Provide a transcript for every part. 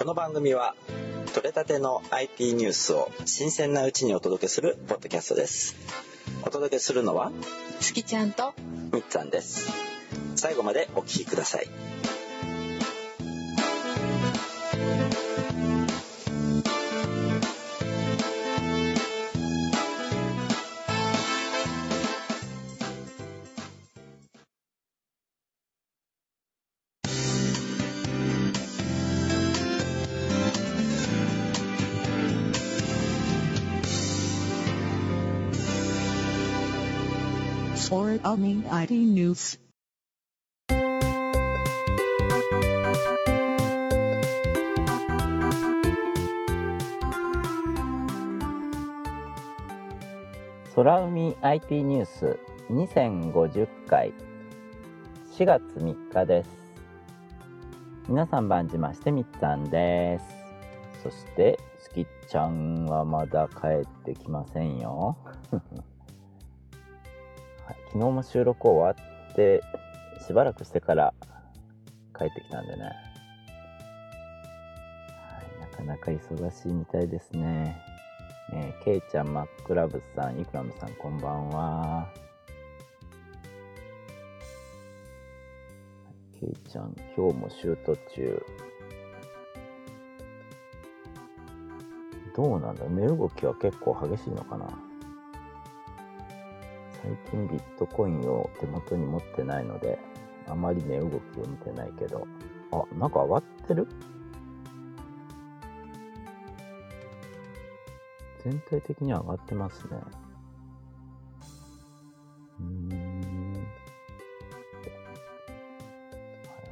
この番組は取れたての IT ニュースを新鮮なうちにお届けするポッドキャストです。お届けするのは月ちゃんとみっつぁんです。最後までお聞きください空海 IT News. 空海 IT ニュース2050回。4月3日です。皆さん番じましてみっつぁんです。そしてすきちゃんはまだ帰ってきませんよ。昨日も収録終わってしばらくしてから帰ってきたんでね、はい、なかなか忙しいみたいですねえー、けいちゃん、マックラブさん、イクラムさん、こんばんは。けいちゃん、今日もシュート中。どうなんだ？値動きは結構激しいのかな？最近ビットコインを手元に持ってないので、あまり値動きを見てないけど、あ、なんか上がってる？全体的には上がってますね。うーん。は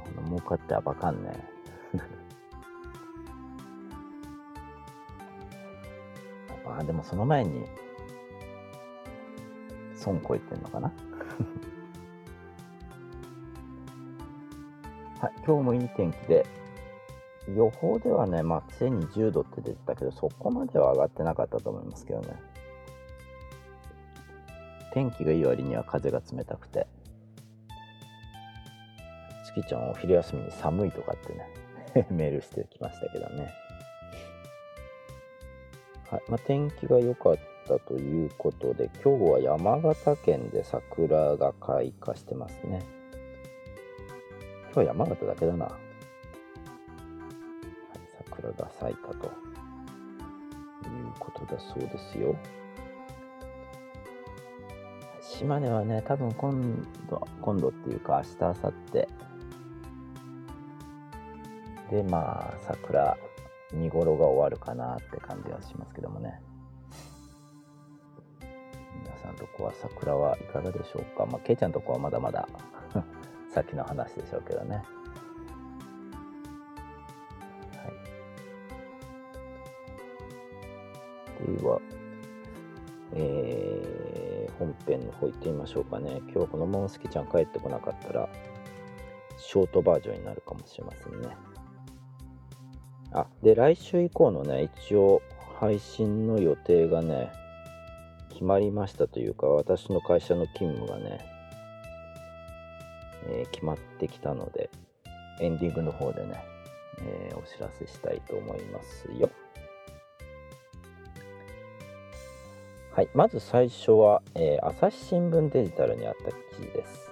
い、ほん儲かってあばかんね。あ、でもその前に、損こいてんのかな？はい、今日もいい天気で、予報ではね、まあ、常に10度って出てたけど、そこまでは上がってなかったと思いますけどね。天気がいい割には風が冷たくて。月ちゃんお昼休みに寒いとかってね、メールしてきましたけどね。はい。まあ、天気が良かったということで、今日は山形県で桜が開花してますね。今日は山形だけだな。はい桜が咲いたということだそうですよ。島根はね、多分今度、今度っていうか明日、明後日で、まあ、桜、見頃が終わるかなって感じはしますけどもね。さんとこは桜はいかがでしょうか？まあ、けいちゃんとこはまだまだ 先の話でしょうけどね。はいでは、えー、本編の方行ってみましょうかね。今日このままスキちゃん帰ってこなかったら、ショートバージョンになるかもしれませんね。あ、で、来週以降のね、一応、配信の予定がね、決まりましたというか、私の会社の勤務がね、えー決まってきたので、エンディングの方でね、えーお知らせしたいと思いますよ。はい、まず最初は、えー朝日新聞デジタルにあった記事です。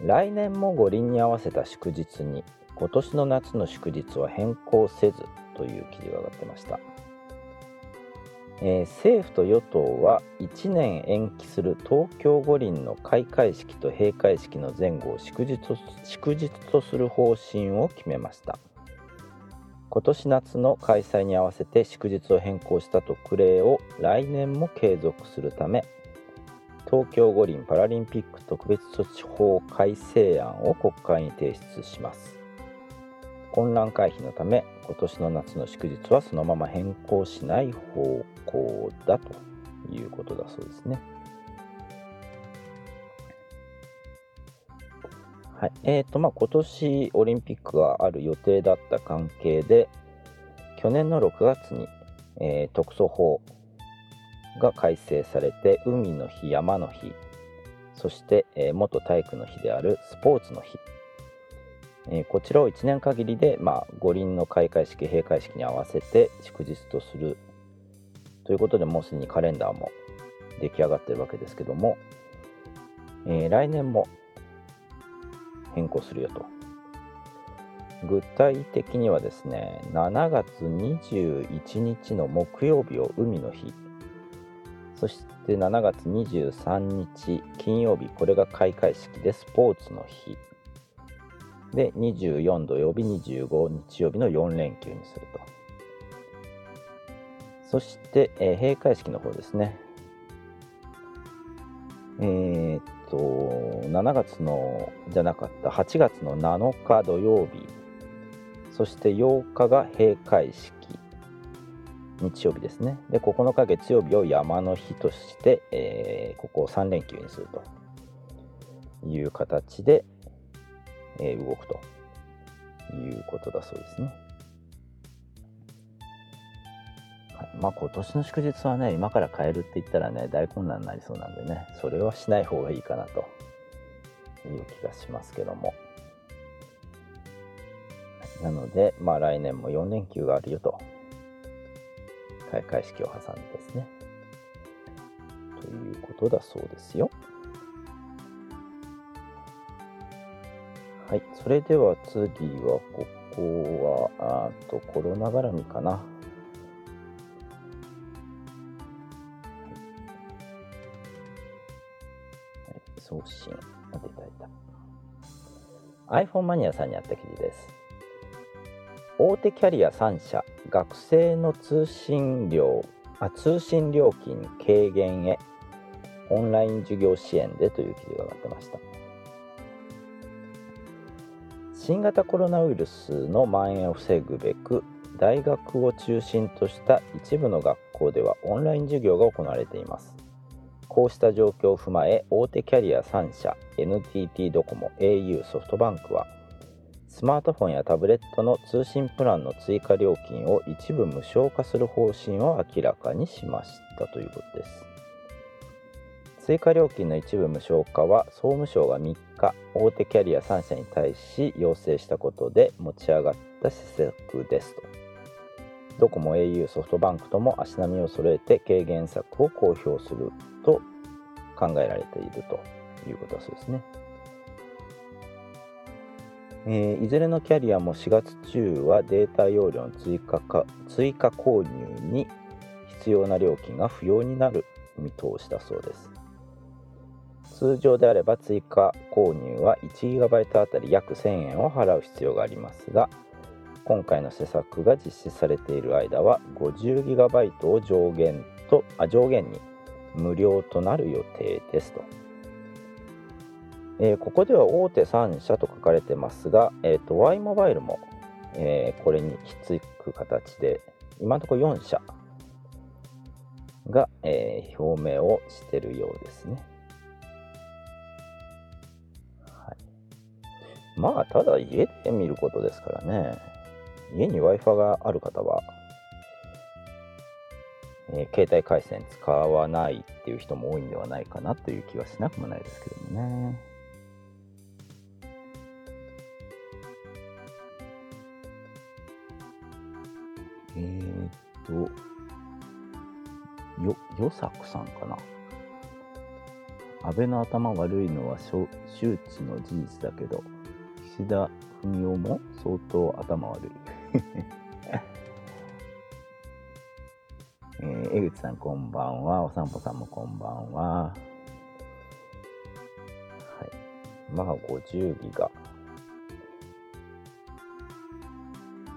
来年も五輪に合わせた祝日に、今年の夏の祝日は変更せずという記事が上がってました。えー政府と与党は1年延期する東京五輪の開会式と閉会式の前後を祝日と祝日とする方針を決めました。今年夏の開催に合わせて祝日を変更した特例を来年も継続するため東京五輪パラリンピック特別措置法改正案を国会に提出します混乱回避のため今年の夏の祝日はそのまま変更しない方向だということだそうですね。はいえーとまあ、今年オリンピックがある予定だった関係で去年の6月に、えー、特措法が改正されて海の日山の日そして、えー、元体育の日であるスポーツの日、えー、こちらを1年限りで、まあ、五輪の開会式閉会式に合わせて祝日とするということでもうすでにカレンダーも出来上がってるわけですけども、えー、来年も変更するよと。具体的にはですね7月21日の木曜日を海の日。そして7月23日金曜日これが開会式でスポーツの日。で24土曜日25日曜日の4連休にすると。そして、えー、閉会式の方ですねえー、っと7月のじゃなかった8月の7日土曜日そして8日が閉会式日曜日ですね。で、9日月曜日を山の日として、えー、ここを3連休にするという形で、え、動くということだそうですね。まあ今年の祝日はね、今から変えるって言ったらね、大混乱になりそうなんでね、それはしない方がいいかなという気がしますけども。なので、まあ来年も4連休があるよと開会式を挟んでですね。ということだそうですよ。はい、それでは次は、ここは、あとコロナ絡みかな。送信を出たいた。iPhone マニアさんにあった記事です。大手キャリア3社学生の通信料あ通信料金軽減へオンライン授業支援でという記事が上がってました新型コロナウイルスの蔓延を防ぐべく大学を中心とした一部の学校ではオンライン授業が行われていますこうした状況を踏まえ大手キャリア3社 NTT ドコモ au ソフトバンクはスマートフォンやタブレットの通信プランの追加料金を一部無償化する方針を明らかにしましたということです。追加料金の一部無償化は総務省が3日大手キャリア3社に対し要請したことで持ち上がった施策ですと。ドコモ au ソフトバンクとも足並みを揃えて軽減策を公表する。と考えられているということだそうですね。えー、いずれのキャリアも4月中はデータ容量の追加か追加購入に必要な料金が不要になる見通しだそうです通常であれば追加購入は 1GB あたり約1000円を払う必要がありますが今回の施策が実施されている間は 50GB を上限とあ上限に無料となる予定ですと。えー、ここでは大手3社と書かれてますが、えーと、Y モバイルも、えー、これにひっつく形で今のところ4社が、えー、表明をしてるようですね。はい、まあただ家で見ることですからね家に Wi-Fi がある方は、えー、携帯回線使わないっていう人も多いんではないかなという気はしなくもないですけどもね。えー、っと、よ、よさくさんかな。安倍の頭悪いのは周知の事実だけど、岸田文雄も相当頭悪い。えー、江口さんこんばんは。お散歩さんもこんばんは。はい。まあ、50ギガ。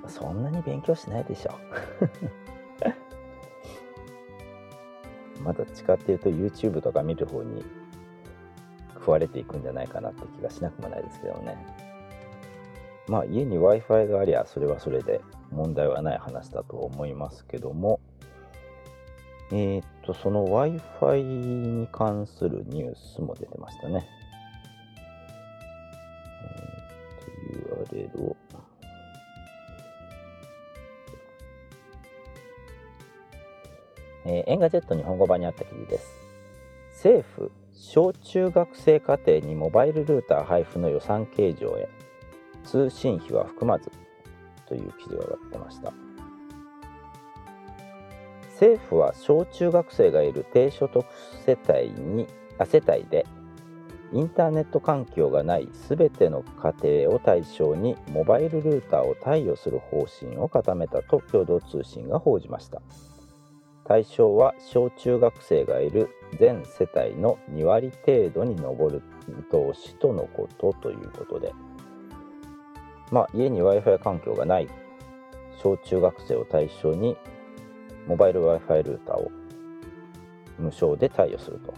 そんなに勉強しないでしょ。まだ違って言うと YouTube とか見る方に食われていくんじゃないかなって気がしなくもないですけどね。まあ家に Wi-Fi がありゃそれはそれで問題はない話だと思いますけども、えー、っと、その Wi-Fi に関するニュースも出てましたね。えー、っと、URL を。えー、 Engadget 日本語版にあった記事です。政府、小中学生家庭にモバイルルーター配布の予算計上へ、通信費は含まずという記事が上がってました。政府は小中学生がいる低所得世帯にあ世帯でインターネット環境がないすべての家庭を対象にモバイルルーターを貸与する方針を固めたと共同通信が報じました。対象は小中学生がいる全世帯の2割程度に上る見通しとのことということで。まあ家に w i f i 環境がない小中学生を対象にモバイル Wi-Fi ルーターを無償で貸与すると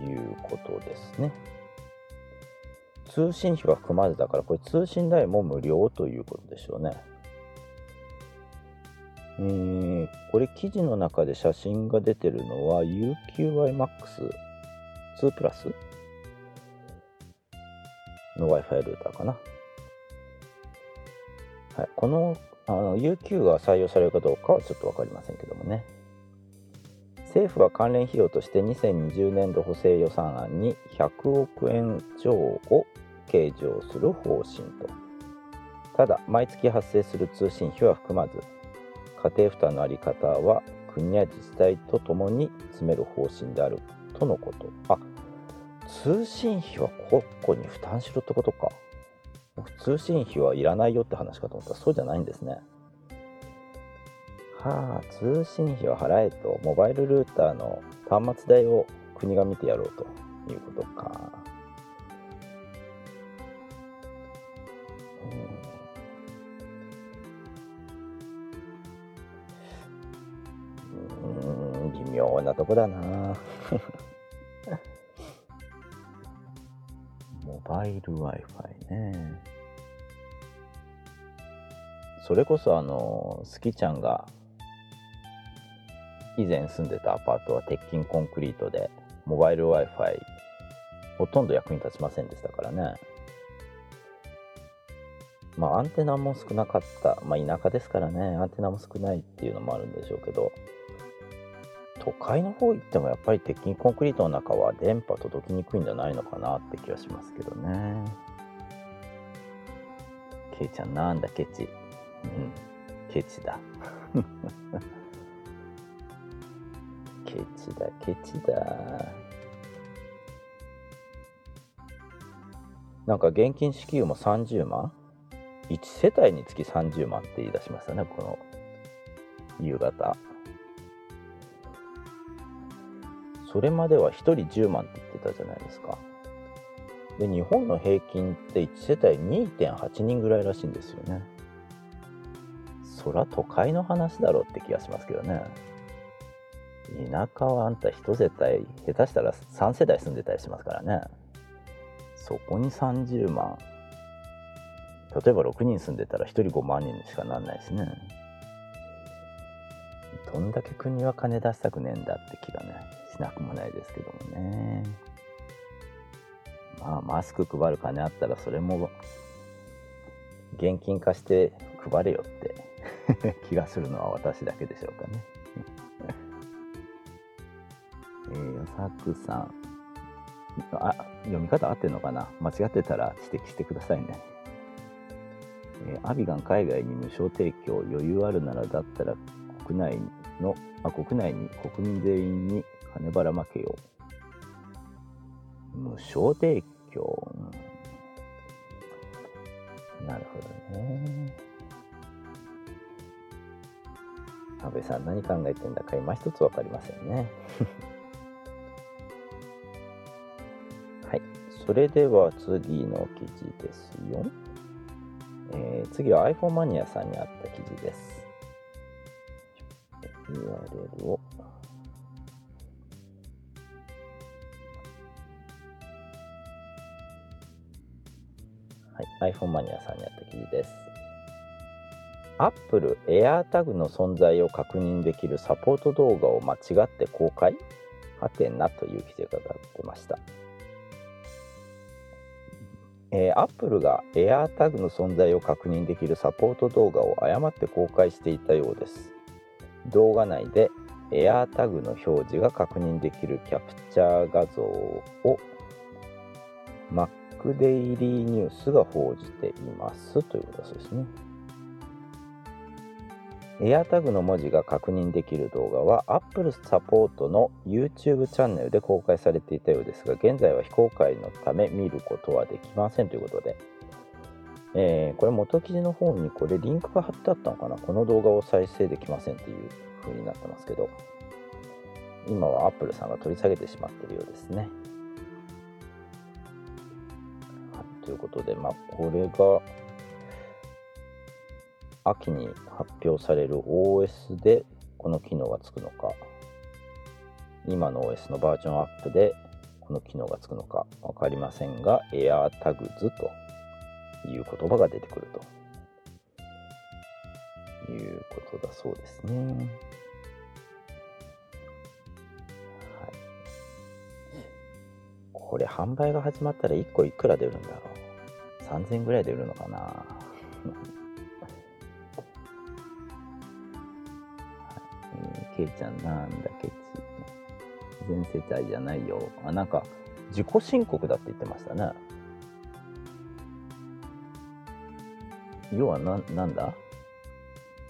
いうことですね。通信費は含まずだから、これ通信代も無料ということでしょうね。えー、これ記事の中で写真が出てるのは UQIMAX2 プラスの Wi-Fi ルーターかな。はい、このあの UQ が採用されるかどうかはちょっと分かりませんけどもね。政府は関連費用として2020年度補正予算案に100億円超を計上する方針と。ただ毎月発生する通信費は含まず家庭負担の在り方は国や自治体とともに詰める方針であるとのこと。あ通信費は国庫に負担しろってことか。通信費はいらないよって話かと思ったらそうじゃないんですね。はあ、通信費を払えと、モバイルルーターの端末代を国が見てやろうということか。うん、微妙なとこだな。モバイル Wi-Fi ね。それこそあの、スキちゃんが以前住んでたアパートは鉄筋コンクリートで、モバイル Wi-Fi ほとんど役に立ちませんでしたからね。まあアンテナも少なかった。まあ田舎ですからね、アンテナも少ないっていうのもあるんでしょうけど、都会の方行ってもやっぱり鉄筋コンクリートの中は電波届きにくいんじゃないのかなって気はしますけどね。ケイちゃんなんだケチ。うん、ケチだ。ケチだ、ケチだ。なんか現金支給も30万 ?1 世帯につき30万って言い出しましたね、この夕方。それまでは1人10万って言ってたじゃないですか。で、日本の平均って1世帯2.8人ぐらいらしいんですよね。そら都会の話だろうって気がしますけどね。田舎はあんた一世帯、下手したら3世代住んでたりしますからね。そこに30万。例えば6人住んでたら1人5万人しかなんないしね。どんだけ国は金出したくねえんだって気がね、しなくもないですけどもね。まあ、マスク配る金あったらそれも現金化して配れよって 気がするのは私だけでしょうかね。えー、よさくさん。あ、読み方合ってるのかな？間違ってたら指摘してくださいね。えー、アビガン海外に無償提供余裕あるならだったら国内の、あ、国内に国民全員に金ばらまけよう。無償提供？なるほどね。安倍さん何考えてんだか今一つ分かりませんね。はい。それでは次の記事ですよ。えー、次は iPhone マニアさんにあった記事です。URL を。はい、iPhone マニアさんにあった記事です。Apple AirTag の存在を確認できるサポート動画を間違って公開？はてなという記事が出ました。えー、Apple が AirTag の存在を確認できるサポート動画を誤って公開していたようです。動画内で AirTag の表示が確認できるキャプチャー画像を Mac デイリーニュースが報じていますということですね。AirTag の文字が確認できる動画は Apple サポートの YouTube チャンネルで公開されていたようですが現在は非公開のため見ることはできませんということで、えーこれ元記事の方にこれリンクが貼ってあったのかな？この動画を再生できませんという風になってますけど。今は Apple さんが取り下げてしまっているようですね。ということで、まあ、これが秋に発表される OS でこの機能がつくのか今の OS のバージョンアップでこの機能がつくのか分かりませんが AirTags という言葉が出てくると。いうことだそうですね。はい、これ販売が始まったら1個いくら出るんだろう？3000円ぐらいで売るのかな？ケイちゃんなんだケチ全世帯じゃないよ。あなんか自己申告だって言ってましたね。要はななんだ？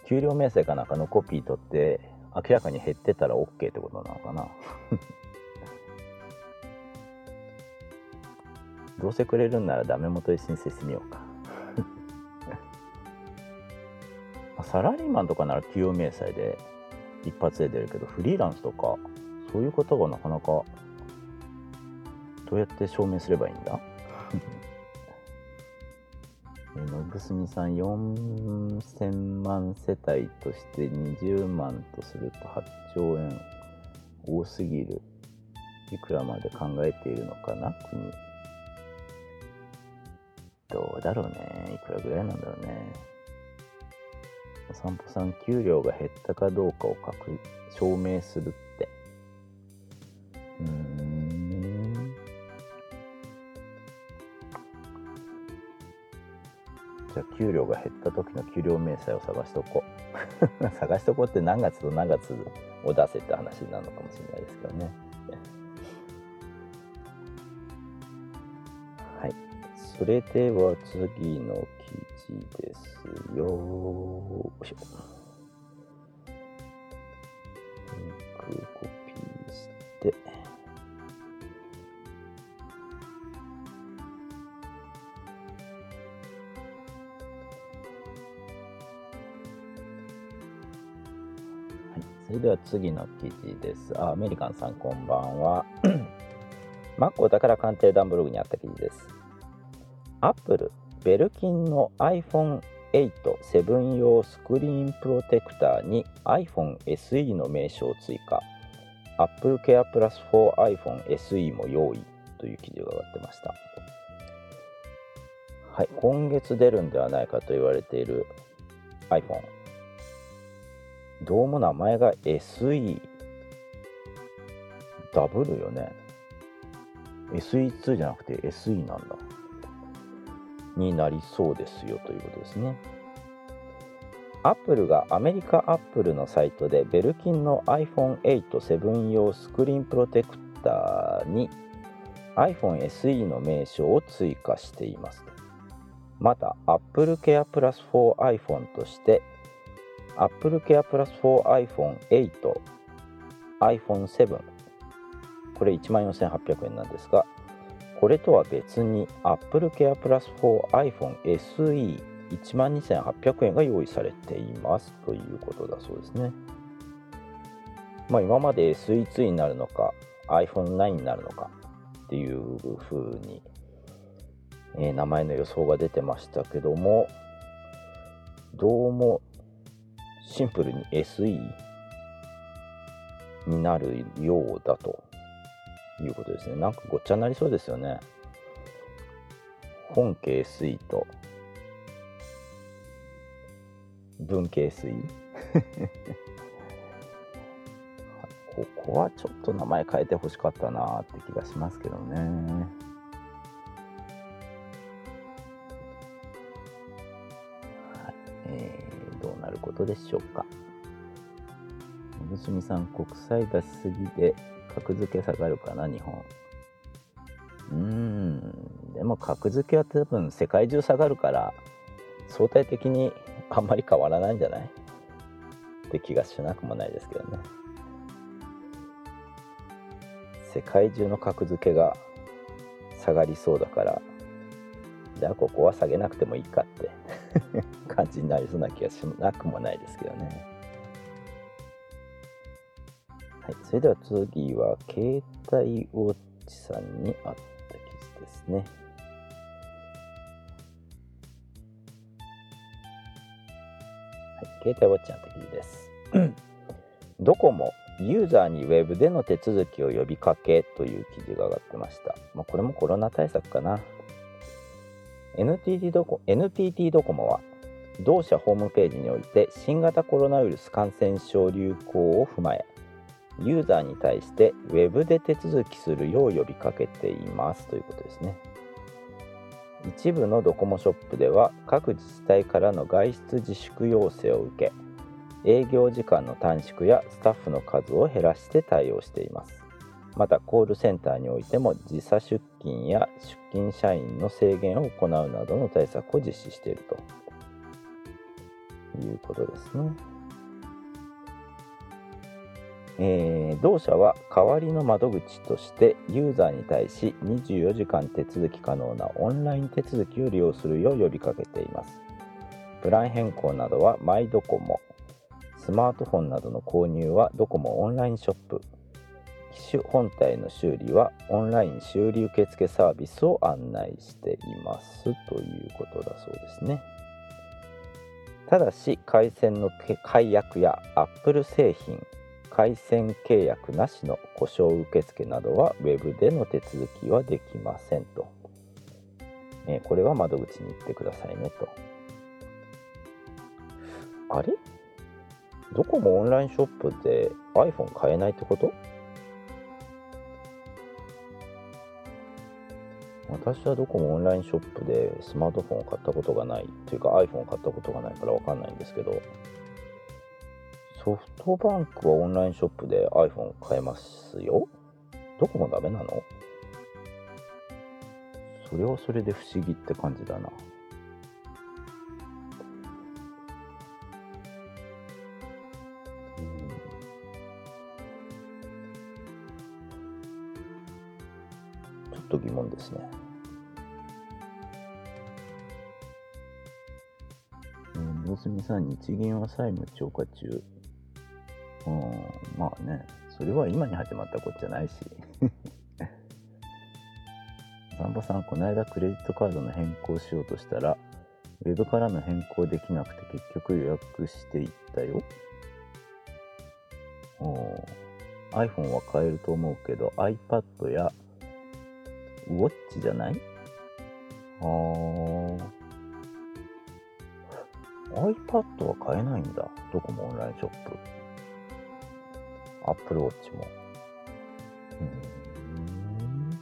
給料明細かなんかのコピー取って明らかに減ってたら OK ってことなのかな？どうせくれるんならダメ元で申請してみようか。サラリーマンとかなら給与明細で一発で出るけどフリーランスとかそういうことがなかなかどうやって証明すればいいんだ？えのぶすみさん4000万世帯として20万とすると8兆円多すぎる。いくらまで考えているのかな？国。どうだろうね。いくらぐらいなんだろうね。散歩さん給料が減ったかどうかを確証明するって。うん。じゃあ給料が減った時の給料明細を探しとこう。探しとこうって何月と何月を出せって話になるのかもしれないですけどね。はい。それでは次のですよよいしょリンクコピーしてはい、それでは次の記事です。あ、アメリカンさんこんばんは。マックお宝鑑定団ブログにあった記事です。アップル、ベルキンの iPhone8 7用スクリーンプロテクターに iPhone SE の名称を追加。Apple Care Plus for iPhone SE も用意という記事が上がってました。はい、今月出るんではないかと言われている iPhone。どうも名前が SE ダブルよね SE2 じゃなくて SE なんだになりそうですよということですね。アップルがアメリカアップルのサイトでベルキンの iPhone87 用スクリーンプロテクターに iPhone SE の名称を追加しています。また AppleCarePlus4iPhone として AppleCarePlus4iPhone8、iPhone7 これ14,800円なんですがこれとは別に Apple Care Plus 4iPhone SE 12,800円が用意されていますということだそうですね。まあ今まで SE2 になるのか iPhone9 になるのかっていう風に、えー名前の予想が出てましたけどもどうもシンプルに SE になるようだということですね。なんかごっちゃになりそうですよね。本系水と文系水 ここはちょっと名前変えてほしかったなって気がしますけどね。はいえーどうなることでしょうか。むすみさん、国際出しすぎで格付け下がるかな、日本。うーん、でも格付けは多分世界中下がるから、相対的にあんまり変わらないんじゃない？って気がしなくもないですけどね。世界中の格付けが下がりそうだから、じゃあここは下げなくてもいいかって 感じになりそうな気がしなくもないですけどね。はい、それでは次は携帯ウォッチさんにあった記事ですね。はい、携帯ウォッチの記事です。ドコモユーザーにウェブでの手続きを呼びかけという記事が上がってました。まあ、これもコロナ対策かな。NTT ドコ NTT ドコモは同社ホームページにおいて新型コロナウイルス感染症流行を踏まえユーザーに対してウェブで手続きするよう呼びかけていますということですね一部のドコモショップでは各自治体からの外出自粛要請を受け営業時間の短縮やスタッフの数を減らして対応していますまたコールセンターにおいても時差出勤や出勤社員の制限を行うなどの対策を実施しているということですね。えー同社は代わりの窓口としてユーザーに対し24時間手続き可能なオンライン手続きを利用するよう呼びかけています。プラン変更などはマイドコモ、スマートフォンなどの購入はドコモオンラインショップ、機種本体の修理はオンライン修理受付サービスを案内していますということだそうですね。ただし回線の解約や Apple 製品回線契約なしの故障受付などは Web での手続きはできませんと、えこれは窓口に行ってくださいねと。あれ？どこもオンラインショップで iPhone 買えないってこと？私はどこもオンラインショップでスマートフォンを買ったことがない。というか iPhone を買ったことがないからわかんないんですけど。ソフトバンクはオンラインショップで iPhone 買えますよどこもダメなの？それはそれで不思議って感じだなちょっと疑問ですね。うん、大隅さん、日銀は債務超過中。うん、まあね、それは今に始まったことじゃないし。サンボさん、この間クレジットカードの変更しようとしたら、ウェブからの変更できなくて結局予約していったよ。お iPhone は買えると思うけど iPad やウォッチじゃない？あー iPad は買えないんだ。どこもオンラインショップ。Apple Watch も。うん。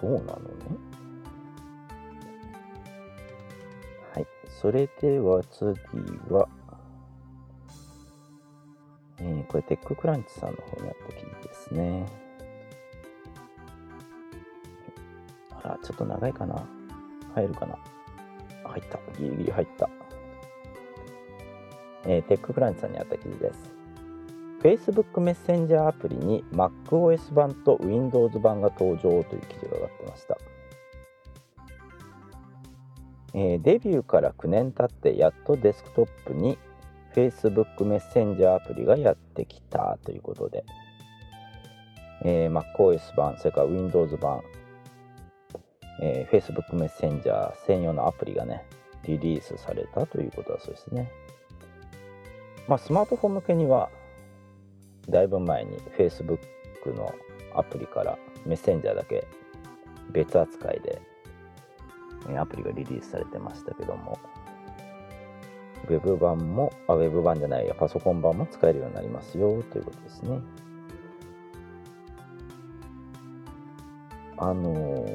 そうなのね。はい。それでは次は、えーこれテッククランチさんの方にあった記事ですね。あら、ちょっと長いかな入るかな入った。ギリギリ入った。えーテッククランチさんにあった記事です。Facebook メッセンジャーアプリに MacOS 版と Windows 版が登場という記事が上がってました。えーデビューから9年経ってやっとデスクトップに Facebook メッセンジャーアプリがやってきたということで、えー MacOS 版、それから Windows 版、えー Facebook メッセンジャー専用のアプリがね、リリースされたということだそうですね。まあ、スマートフォン向けには、だいぶ前に Facebook のアプリからメッセンジャーだけ別扱いでアプリがリリースされてましたけども、ウェブ版も、あ、ウェブ版じゃないや、パソコン版も使えるようになりますよということですね。あの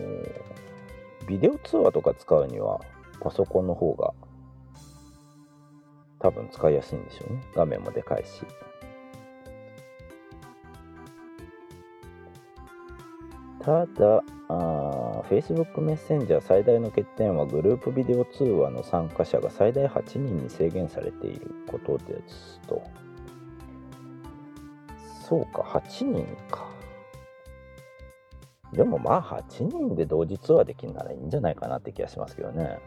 ビデオ通話とか使うには、パソコンの方が多分使いやすいんでしょうね。画面もでかいし。ただ、あ Facebook メッセンジャー最大の欠点はグループビデオ通話の参加者が最大8人に制限されていることですと。そうか、8人か。でもまあ8人で同時通話できるならいいんじゃないかなって気がしますけどね。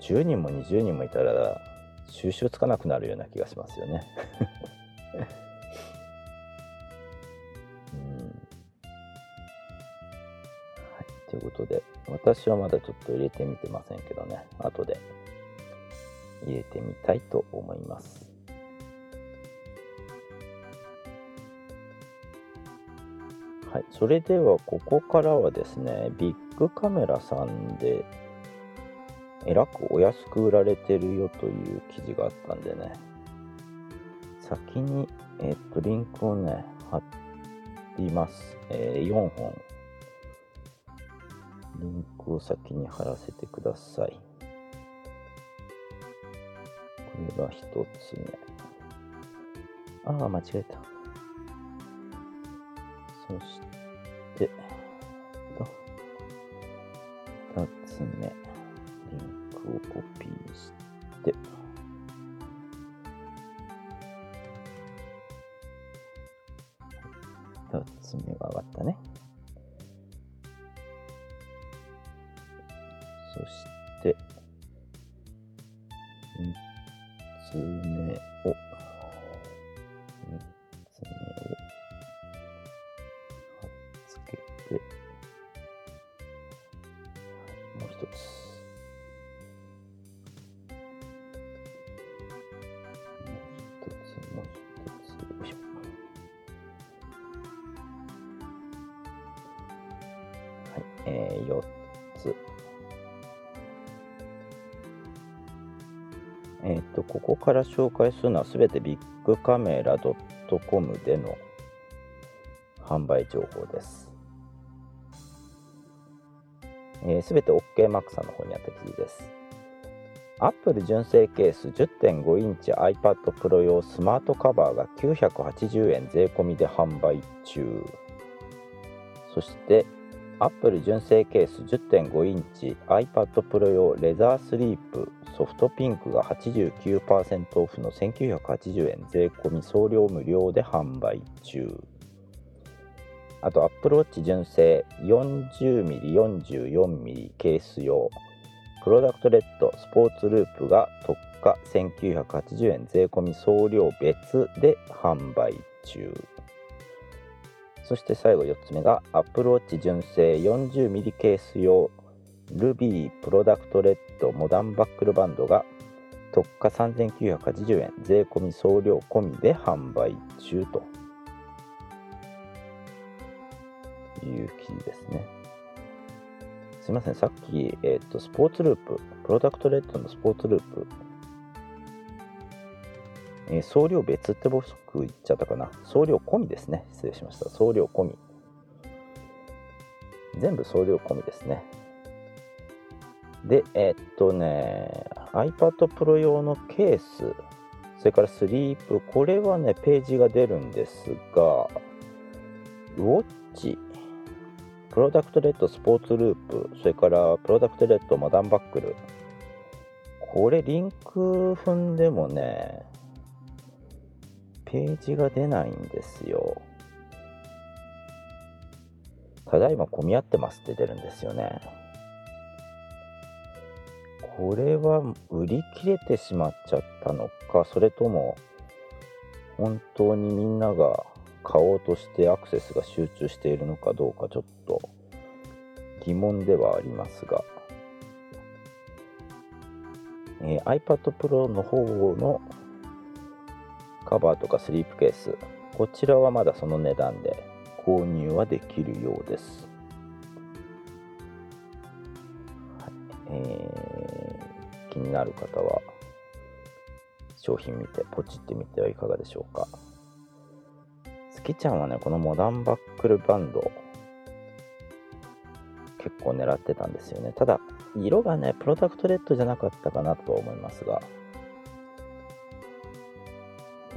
10人も20人もいたら収集つかなくなるような気がしますよね。私はまだちょっと入れてみてませんけどね、後で入れてみたいと思います。はい、それではここからはですね、ビッグカメラさんでえらくお安く売られてるよという記事があったんでね、先に、えっと、リンクをね、貼ります。えー4本。リンクを先に貼らせてください。これが一つ目。ああ、間違えた。そして、二つ目。リンクをコピーして、から紹介するのはすべてビッグカメラ .com での販売情報です。す、えー、べ、て OKMAX さんの方にあった記事です。Apple 純正ケース10.5インチ iPad Pro 用スマートカバーが980円税込みで販売中。そして、Apple 純正ケース10.5インチ iPad Pro 用レザースリープソフトピンクが89%オフの1980円。税込み送料無料で販売中。あと Apple Watch 純正。40mm、44mm ケース用。プロダクトレッドスポーツループが特価。1980円。税込み送料別で販売中。そして最後4つ目が Apple Watch 純正。40mm ケース用。ルビープロダクトレッドモダンバックルバンドが特価3980円税込み送料込みで販売中という記事ですね。すいません、さっき、えっ、と、スポーツループ、プロダクトレッドのスポーツループ、えー送料別って僕言っちゃったかな。送料込みですね。失礼しました。送料込み。全部送料込みですね。で、えっとね、iPad Pro 用のケース、それからスリープ、これはね、ページが出るんですが、ウォッチ、プロダクトレッドスポーツループ、それからプロダクトレッドモダンバックル、これリンク踏んでもね、ページが出ないんですよ。ただいま混み合ってますって出るんですよね。これは売り切れてしまっちゃったのか、それとも本当にみんなが買おうとしてアクセスが集中しているのかどうかちょっと疑問ではありますが、えー iPad Pro の方のカバーとかスリープケース、こちらはまだその値段で購入はできるようです。はい、気になる方は商品見てポチってみてはいかがでしょうか。スキちゃんはねこのモダンバックルバンド結構狙ってたんですよね。ただ色がねプロダクトレッドじゃなかったかなとは思いますが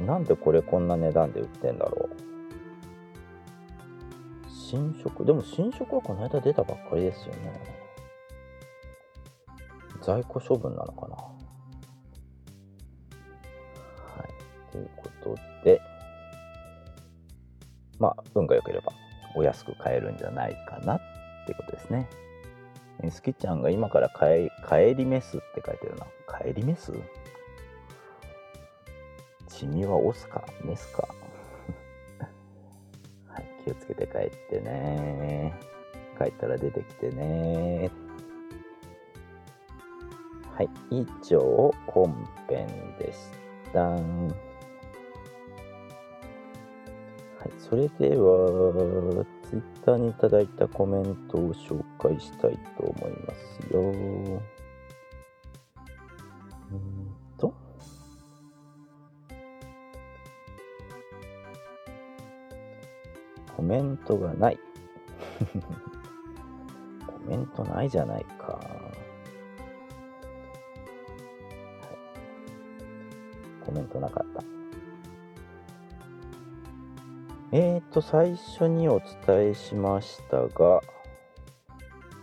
なんでこれこんな値段で売ってんだろう。新色でも新色はこの間出たばっかりですよね。在庫処分なのかな？はい。ということでまあ運が良ければお安く買えるんじゃないかなってことですね。えスキちゃんが今から帰帰りメスって書いてるな。帰りメス？君はオスか？メスか？はい気をつけて帰ってね。帰ったら出てきてね。はい。以上本編でした。はい。それでは Twitter にいただいたコメントを紹介したいと思いますよ。うんと。コメントがない。コメントないじゃないか、コメントなかった。えーと最初にお伝えしましたが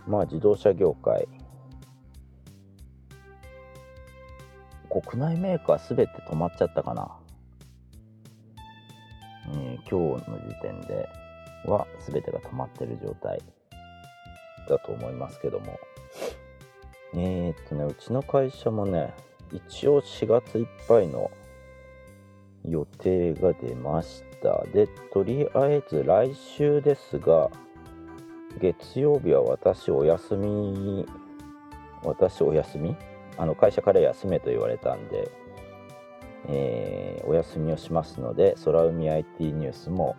まあ自動車業界。国内メーカーすべて止まっちゃったかな、えー今日の時点では全てが止まってる状態。だと思いますけども。えー、っとねうちの会社もね一応4月いっぱいの予定が出ました。でとりあえず来週ですが月曜日は私お休み私お休み？あの会社から休めと言われたんで、えーお休みをしますので空海 IT ニュースも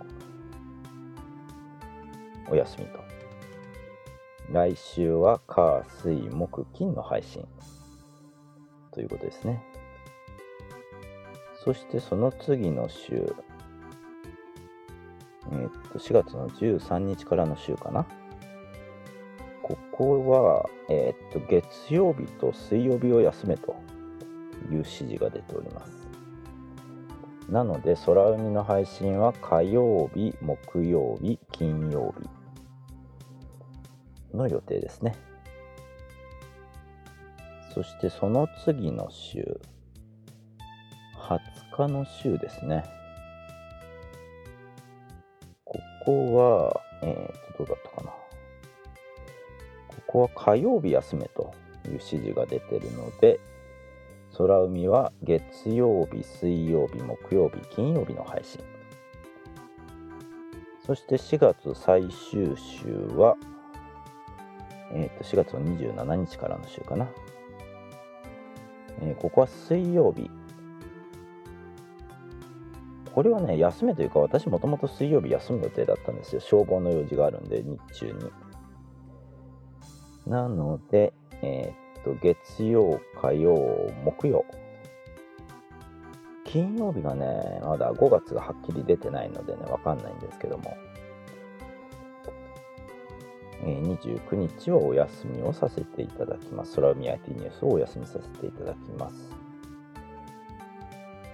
お休みと。来週は火水木金の配信。ということですね。そしてその次の週。えーっと4月の13日からの週かな。ここは、えーっと月曜日と水曜日を休めという指示が出ております。なので空海の配信は火曜日木曜日金曜日の予定ですね。そしてその次の週20日の週ですね。ここはえー、とどうだったかな。ここは火曜日休めという指示が出てるので空海は月曜日水曜日木曜日金曜日の配信。そして4月最終週はえー、と4月の27日からの週かな、えここは水曜日。これはね休めというか私もともと水曜日休む予定だったんですよ。消防の用事があるんで日中に。なのでえーっと月曜火曜木曜。金曜日がねまだ5月がはっきり出てないのでねわかんないんですけども。29日はお休みをさせていただきます。空海 IT ニュースをお休みさせていただきます。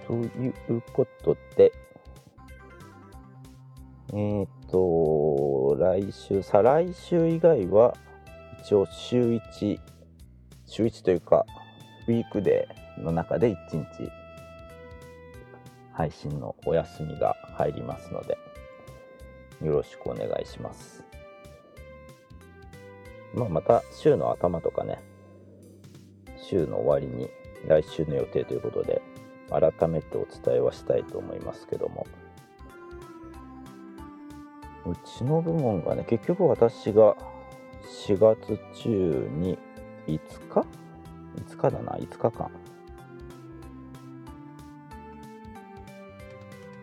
ということで、えーっと、来週、再来週以外は、一応週1、週1というか、ウィークデーの中で1日、配信のお休みが入りますので、よろしくお願いします。まあ、また週の頭とかね、週の終わりに来週の予定ということで、改めてお伝えはしたいと思いますけども、うちの部門がね、結局私が4月中に5日 ?5 日だな、5日間。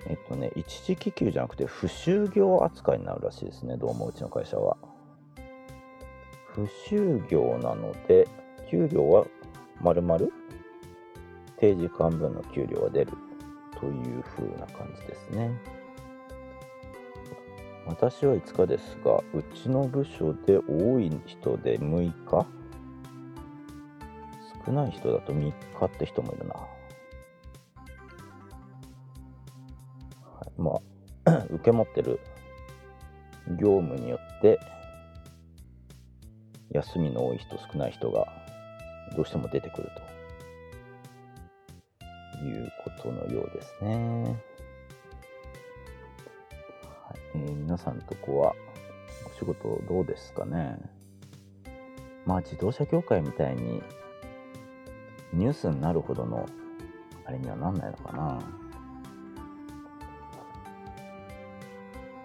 えっとね、一時帰給じゃなくて、不就業扱いになるらしいですね、どうもうちの会社は。不就業なので、給料はまるまる定時間分の給料が出るという風な感じですね。私は5日ですが、うちの部署で多い人で6日？少ない人だと3日って人もいるな。はい、まあ、受け持ってる業務によって休みの多い人少ない人がどうしても出てくるということのようですね。はいえー、皆さんとこはお仕事どうですかね？まあ自動車業界みたいにニュースになるほどのあれにはなんないのかな。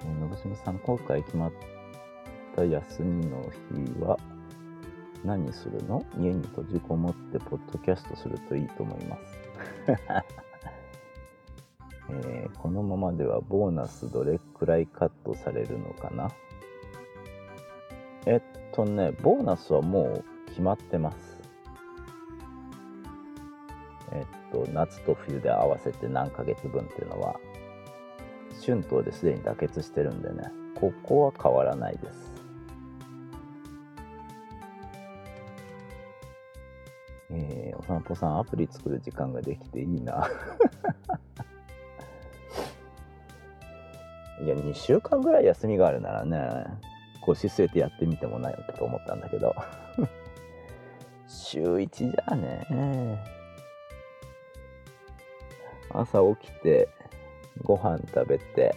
えー、のぶすみさん、今回決まった休みの日は何するの？家に閉じこもってポッドキャストするといいと思います。えー、このままではボーナスどれくらいカットされるのかな？えっとね、ボーナスはもう決まってます。えっと、夏と冬で合わせて何ヶ月分っていうのは、春闘ですでに妥結してるんでね、ここは変わらないです。えー、お散歩さん、アプリ作る時間ができていいな。いや、2週間ぐらい休みがあるならね、腰据えてやってみてもないと思ったんだけど。週1じゃね。朝起きて、ご飯食べて、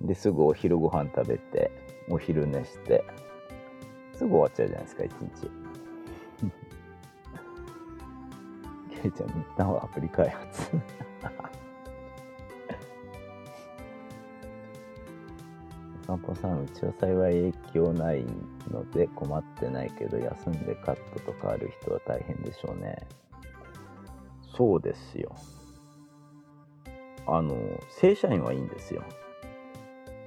で、すぐお昼ご飯食べて、お昼寝して、すぐ終わっちゃうじゃないですか、一日。ケイちゃん、一旦はアプリ開発。散歩さん、うちは幸い影響ないので困ってないけど、休んでカットとかある人は大変でしょうね。そうですよ。あの、正社員はいいんですよ。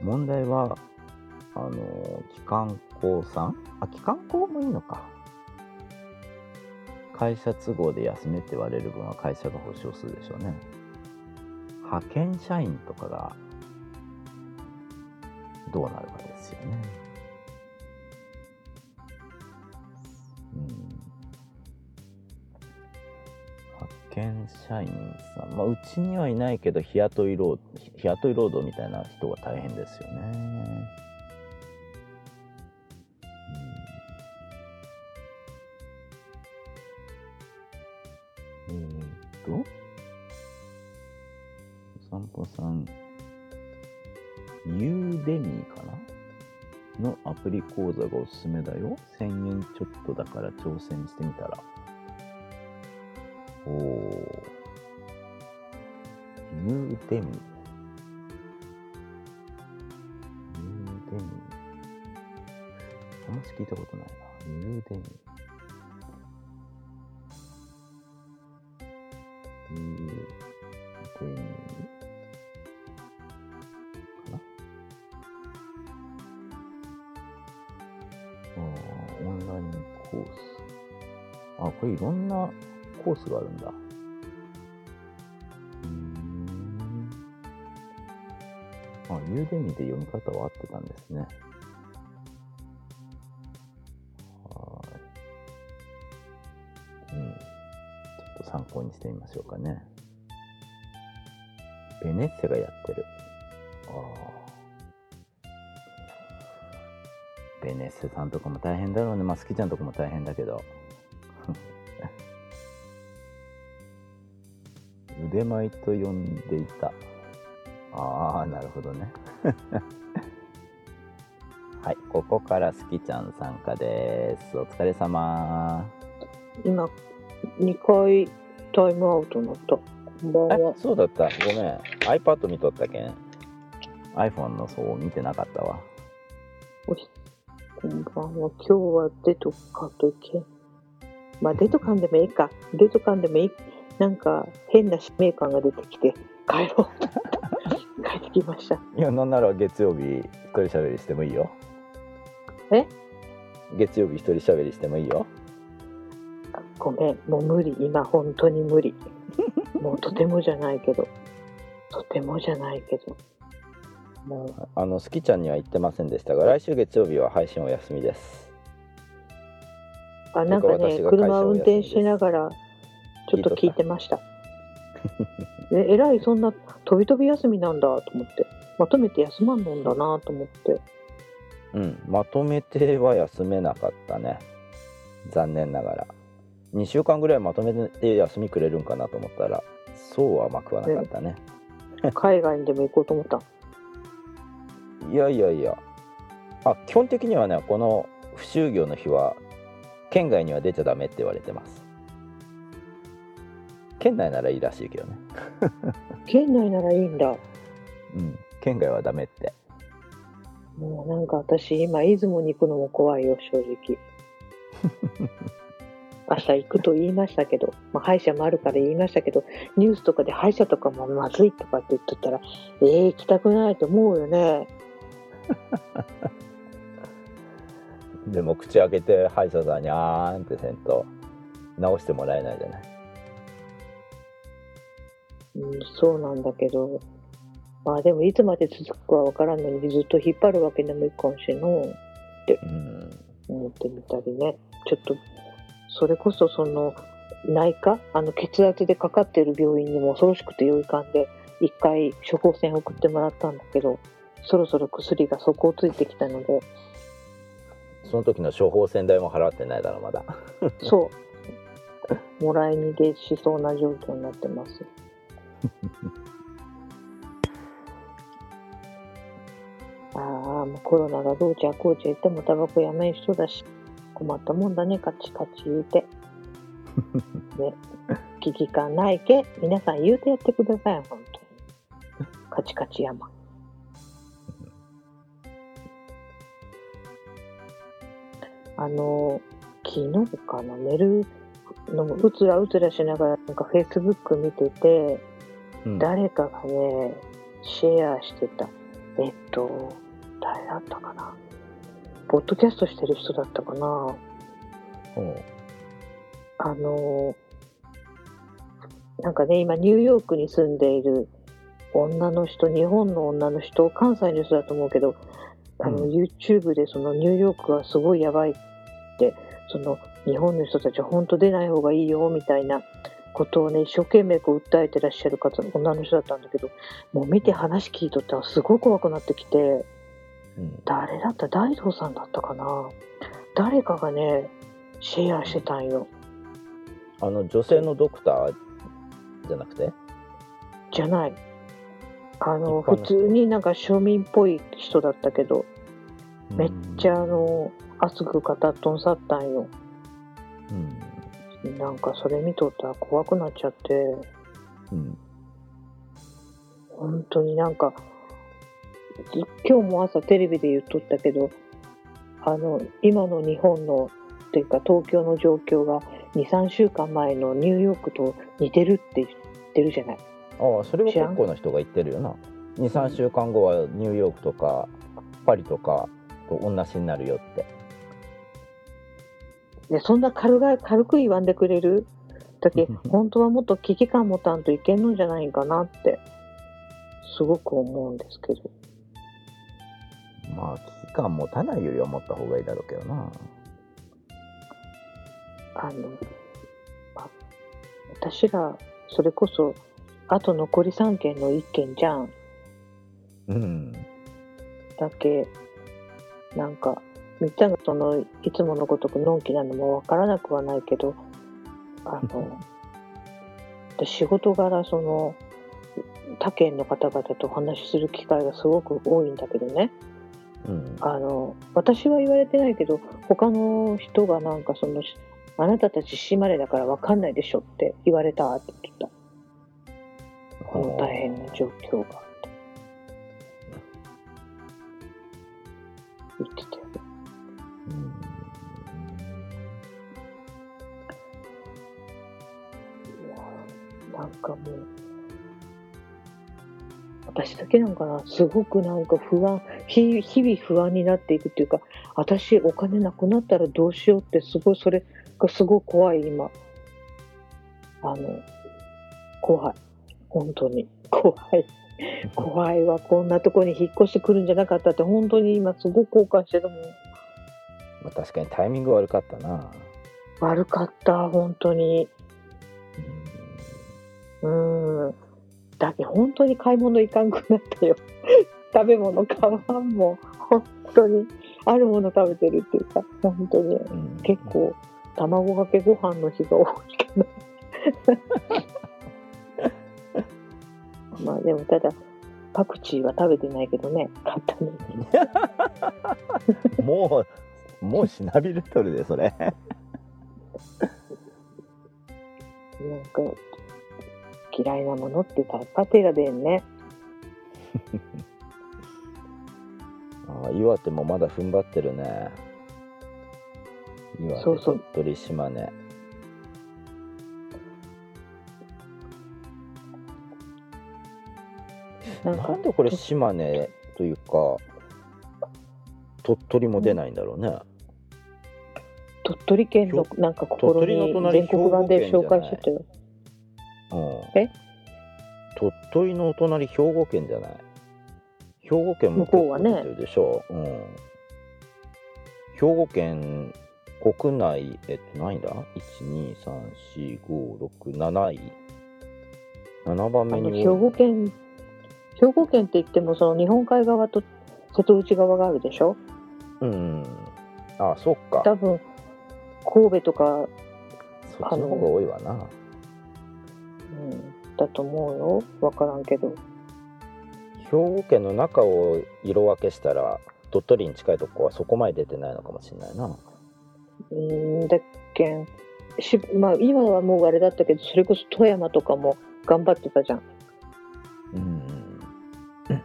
問題は、あの、機関工さん？あ、機関工もいいのか。会社都合で休めって言われる分は会社が保証するでしょうね。派遣社員とかがどうなるかですよね。派遣社員さん、まあ、うちにはいないけど日雇い労日雇い労働みたいな人は大変ですよね。プリ講座がおすすめだよ。1000円ちょっとだから挑戦してみたら。おー。 Udemy。Udemy。あんまし聞いたことないな。 Udemy。コース。あ、これいろんなコースがあるんだ。うん。あ、ユーデミで読み方は合ってたんですね。はい。うん。ちょっと参考にしてみましょうかね。ベネッセがやってる。ベネッセさんとかも大変だろうね。まあ、好きちゃんとかも大変だけど。腕前と呼んでいた。ああ、なるほどね。はい、ここからすきちゃん参加です。お疲れ様。今、2回タイムアウトになった。こんばんは。そうだった。ごめん。iPad 見とったけん。iPhone のそう見てなかったわ。おし、こんばんは。今日はデトカとけ。まあ、デトカンでもいいか。デトカンでもいい。なんか変な使命感が出てきて帰ろう。帰ってきました。いやなんなら月曜日一人喋りしてもいいよ。え？月曜日一人喋りしてもいいよ。ごめん。もう無理。今本当に無理。もうとてもじゃないけど。とてもじゃないけどあのスキちゃんには言ってませんでしたが来週月曜日は配信お休みです。あなんかね車運転しながらちょっと聞いてました。ええらいそんな飛び飛び休みなんだと思って。まとめて休まんのんだなと思って。うんまとめては休めなかったね。残念ながら。2週間ぐらいまとめて休みくれるんかなと思ったらそうは甘くはなかったね。海外にでも行こうと思ったいやいやいや。あ基本的にはねこの不就業の日は県外には出ちゃダメって言われてます。県内ならいいらしいけどね。県内ならいいんだ。うん県外はダメって。もうなんか私今出雲に行くのも怖いよ正直。明日行くと言いましたけど、まあ、歯医者もあるから言いましたけど。ニュースとかで歯医者とかもまずいとかって言っとったらえー、行きたくないと思うよね でも口開けて歯医者さんにあーんってせんと直してもらえないじゃない？うん、そうなんだけど。まあでもいつまで続くかわからんのにずっと引っ張るわけにもいかんしの。うん。思ってみたりね。ちょっとそれこそその内科？あの血圧でかかってる病院にも恐ろしくてよいかんで一回処方箋送ってもらったんだけどそろそろ薬が底をついてきたので。その時の処方箋代も払ってないだろまだ。そう。もらい逃げしそうな状況になってます。ああもうコロナがどうちゃこうちゃ言ってもタバコやめん人だし。困ったもんだねカチカチ言うて。ね。危機感ないけ。皆さん言うてやってください本当に。カチカチ山あの昨日かな寝るのもうつらうつらしながらなんかフェイスブック見ててうん。誰かがねシェアしてた。えっと誰だったかな。ポッドキャストしてる人だったかな。う。んあのなんかね今ニューヨークに住んでいる女の人日本の女の人関西の人だと思うけどあの、うん。YouTube でそのニューヨークはすごいやばいってその日本の人たちは本当出ない方がいいよみたいなことをね一生懸命こう訴えてらっしゃる方女の人だったんだけどもう見て話聞いとったらすごい怖くなってきてうん。誰だった？大道さんだったかな？誰かがねシェアしてたんよ。あの女性のドクターじゃなくて？じゃない。あの普通になんか庶民っぽい人だったけどめっちゃあの熱く語っとんさったんよ。うん。なんかそれ見とったら怖くなっちゃって。うん。本当になんかい今日も朝テレビで言っとったけどあの今の日本のっていうか東京の状況が23週間前のニューヨークと似てるって言ってるじゃない。ああそれは結構な人が言ってるよな。23週間後はニューヨークとかパリとかと同じになるよってでそんな軽が軽く言わんでくれる？だけ本当はもっと危機感持たんといけんのじゃないかなってすごく思うんですけど。まあ危機感持たないよりは持った方がいいだろうけどな。あのあ私らそれこそあと残り3件の1件じゃん。うん。だけなんかみっちゃんがそのいつものごとくのんきなのもわからなくはないけどあの で仕事柄その他県の方々とお話しする機会がすごく多いんだけどね。うん。あの私は言われてないけど他の人がなんかそのあなたたち島根だからわかんないでしょって言われたって言ってた。この大変な状況がって。言ってたよなんかもう私だけなんかなすごくなんか不安日日々不安になっていくっていうか私お金なくなったらどうしようってすごいそれがすごい怖い、今。あの、怖い。本当に。怖い。怖いわ。こんなとこに引っ越してくるんじゃなかったって、本当に今すごく後悔してるもん。まあ、確かにタイミング悪かったな。悪かった、本当に。うん。だけど本当に買い物行かんくなったよ。食べ物買わんもん。本当に。あるもの食べてるっていうか、本当に。うん結構、卵かけご飯の日が多いかな。まあでも、ただ、パクチーは食べてないけどね、買ったのに。もう、もうしなびれとるで、それ。なんか、嫌いなものって言ったらパテが出んね。ああ岩手もまだ踏ん張ってるね。岩手、そうそう鳥取、島根。なんかなんでこれ島根というか、鳥取も出ないんだろうね。鳥取県のなんか心に隣全国版で紹介してたよ。うん、え？鳥取のお隣、兵庫県じゃない？兵庫県も向こうはねでしょ？うん。兵庫県国内、えっと、何位だ ?1、2、3、4、5、6、7位 ?7 番目に多い庫県、兵庫県って言ってもその日本海側と瀬戸内側があるでしょ？うん。あ、そっか。多分神戸とか、そっちの方が多いわな。うん、だと思うよ。わからんけど。兵庫県の中を色分けしたら、鳥取に近いとこはそこまで出てないのかもしれないな。うんだっけんし、まあ今はもうあれだったけど、それこそ富山とかも頑張ってたじゃん。うん。確か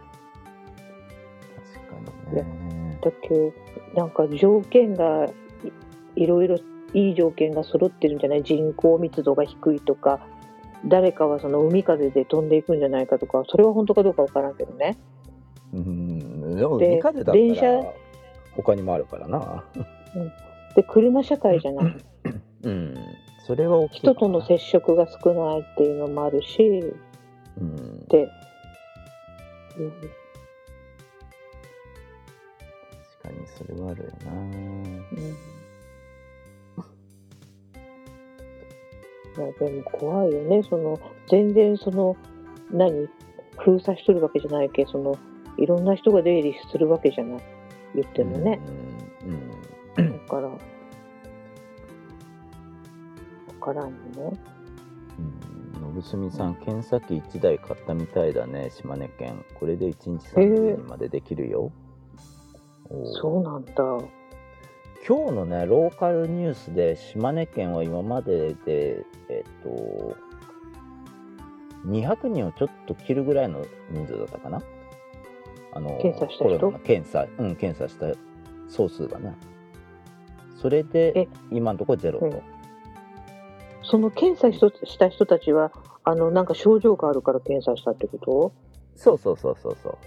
にね。だけなんか条件がいいろいろいい条件が揃ってるんじゃない？人口密度が低いとか誰かはその海風で飛んでいくんじゃないかとかそれは本当かどうかわからんけどねうん。でも、で海風だった電車ら、他にもあるからな。で車社会じゃないうん。それは大きい。人との接触が少ないっていうのもあるしうん。で、うん確かにそれはあるよな。うんいやでも怖いよねその全然その何？封鎖しとるわけじゃないけそのいろんな人が出入りするわけじゃない言ってもね、うん。うん。だからわからんよねうん、信澄さん、検査機1台買ったみたいだね、島根県。これで1日30人までできるよ。おーそうなんだ今日のね、ローカルニュースで、島根県は今までで、えっと、200人をちょっと切るぐらいの人数だったかな？あの検査した人？コロナの検査、うん、検査した総数がね。それでえ、今のところゼロと。うんその検査した人たちはあのなんか症状があるから検査したってこと？そうそうそうそうそ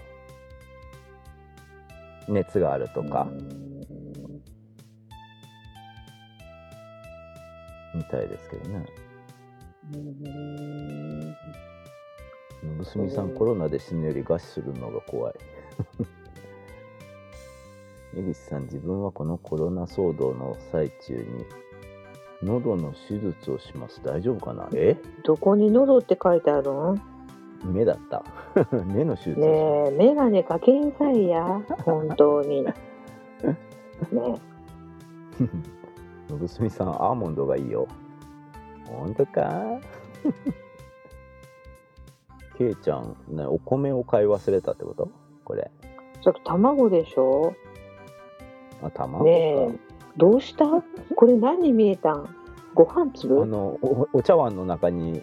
う。熱があるとかう、んみたいですけどね。うん娘さん、コロナで死ぬより餓死するのが怖い。江口さん、自分はこのコロナ騒動の最中に、喉の手術をします。大丈夫かな？え？どこに喉って書いてあるん目だった。目の手術。ねえ、メガネかけんさいや、本当に。ね娘さん、アーモンドがいいよ。本当か？ケイちゃん、ね、お米を買い忘れたってこと？これ。え、さっき卵でしょ？あ、卵か。ねえ、どうした？これ何に見えたん？ご飯あ粒のおお茶碗の中に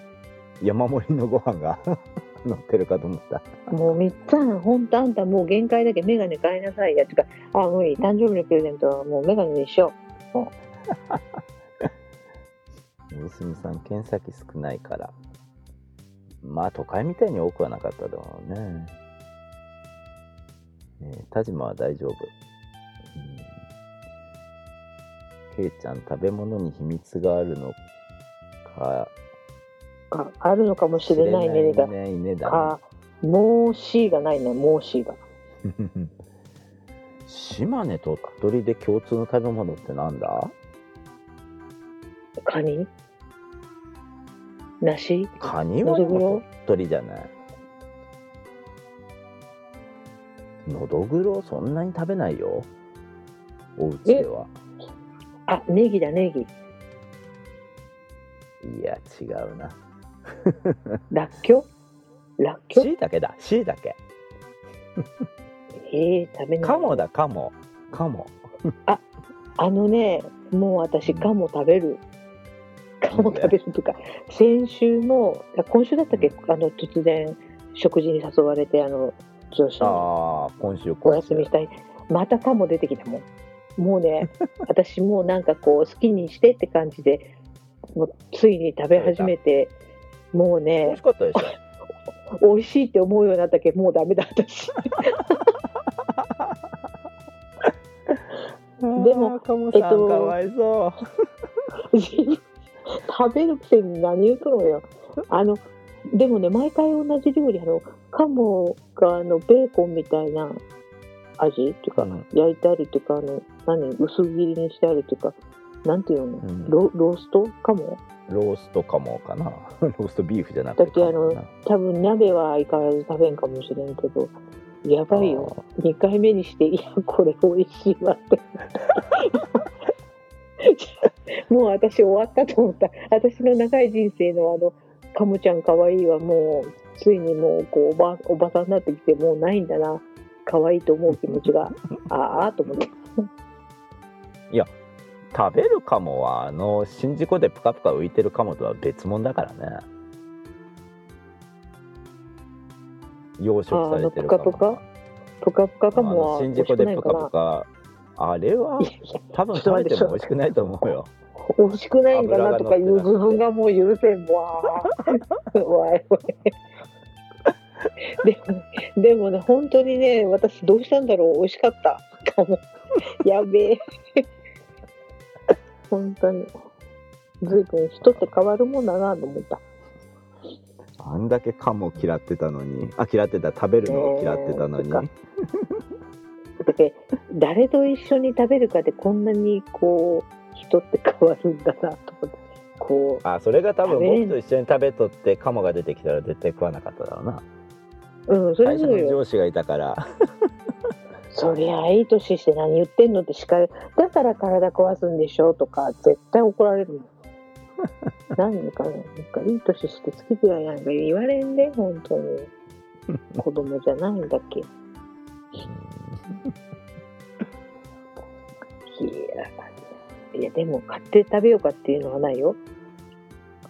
山盛りのご飯が 乗ってるかと思った。もうみっつぁん、ほんとあんたもう限界だけどメガネ買いなさいや。てか、あ、もういい。誕生日のプレゼントはもうメガネにしよ 娘さん、検査機少ないから。まあ、都会みたいに多くはなかっただろうね。えー田島は大丈夫。うん。へいちゃん食べ物に秘密があるのか？ああるのかもしれないね。だ知れないねだかもう C がないね。もう C が。ね 島根鳥取で共通の食べ物ってなんだ？カニ？梨？カニは鳥取じゃない？のどぐろそんなに食べないよ。お家では。あネギだネギ。いや違うな。らっきょう？らっきょう？しいたけだ。しいたけええ食べない。カモだカモカモあのねもう私カモ食べるカモ食べるとか先週もあ今週だったっけあの突然食事に誘われてあの上司にああ今週お休みしたい。またカモ出てきたもん。もうね 私もうなんかこう好きにしてって感じでもうついに食べ始めてもう美ね味しかったでし 美味しいって思うようになったけ？どもうダメだ私。ょ でもえっとかわいそう食べるくせに何言うとのよ。あのでもね毎回同じ料理あのカモがあのベーコンみたいな味っていうか、うん。焼いてあるっていうかあの何？薄切りにしてあるっていうか。なんていうの、うん。ロロースト？カモローストかもかな。ローストビーフじゃなくてだってあの多分鍋は相変わらず食べんかもしれんけどやばいよ。2回目にしていやこれ美味しいわってもう私終わったと思った。私の長い人生のあのカモちゃんかわいいはもうついにもうこうおばおばさんになってきてもうないんだな。可愛いと思う気持ちが。ああと思って。食べるカモはあの宍道湖でプカプカ浮いてるカモとは別物だからね。養殖されてるカモあのプカプカプカカモは宍道湖でプカないかな。プカあれはいやいや多分食べても美味しくないと思うよ美味しくないんだなとかいう自分がもう許せんわ。ー。わいわい。でもでもね本当にね私どうしたんだろう。美味しかった。かも。やべえ。本当に。ずいぶん人って変わるもんだなと思った。あんだけカモ嫌ってたのに。あ嫌ってた。食べるのを嫌ってたのに、えーだって誰と一緒に食べるかでこんなにこう人って変わるんだなと思ってこあそれが多分僕と一緒に食べとってカモが出てきたら絶対食わなかっただろうな。ううんそれぞれよ。上司がいたから。そりゃいい年して何言ってんのって叱るだから体壊すんでしょとか絶対怒られる 何かねなんかいい年して好き嫌いなんか言われんで本当に。子供じゃないんだっけいやいやでも買って食べようかっていうのはないよ、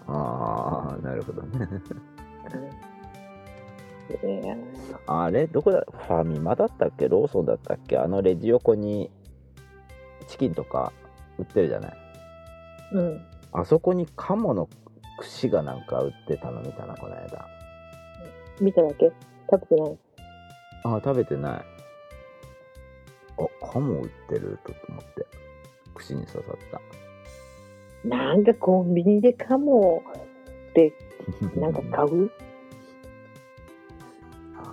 ああなるほどね。うん、あれどこだファミマだったっけ？ローソンだったっけ？あのレジ横にチキンとか売ってるじゃない？うん。あそこにカモの串がなんか売ってたの見たなこの間。見ただけ？食べてない？あ食べてない。あカモ売ってると思って串に刺さった。なんかコンビニでカモって なんか買う？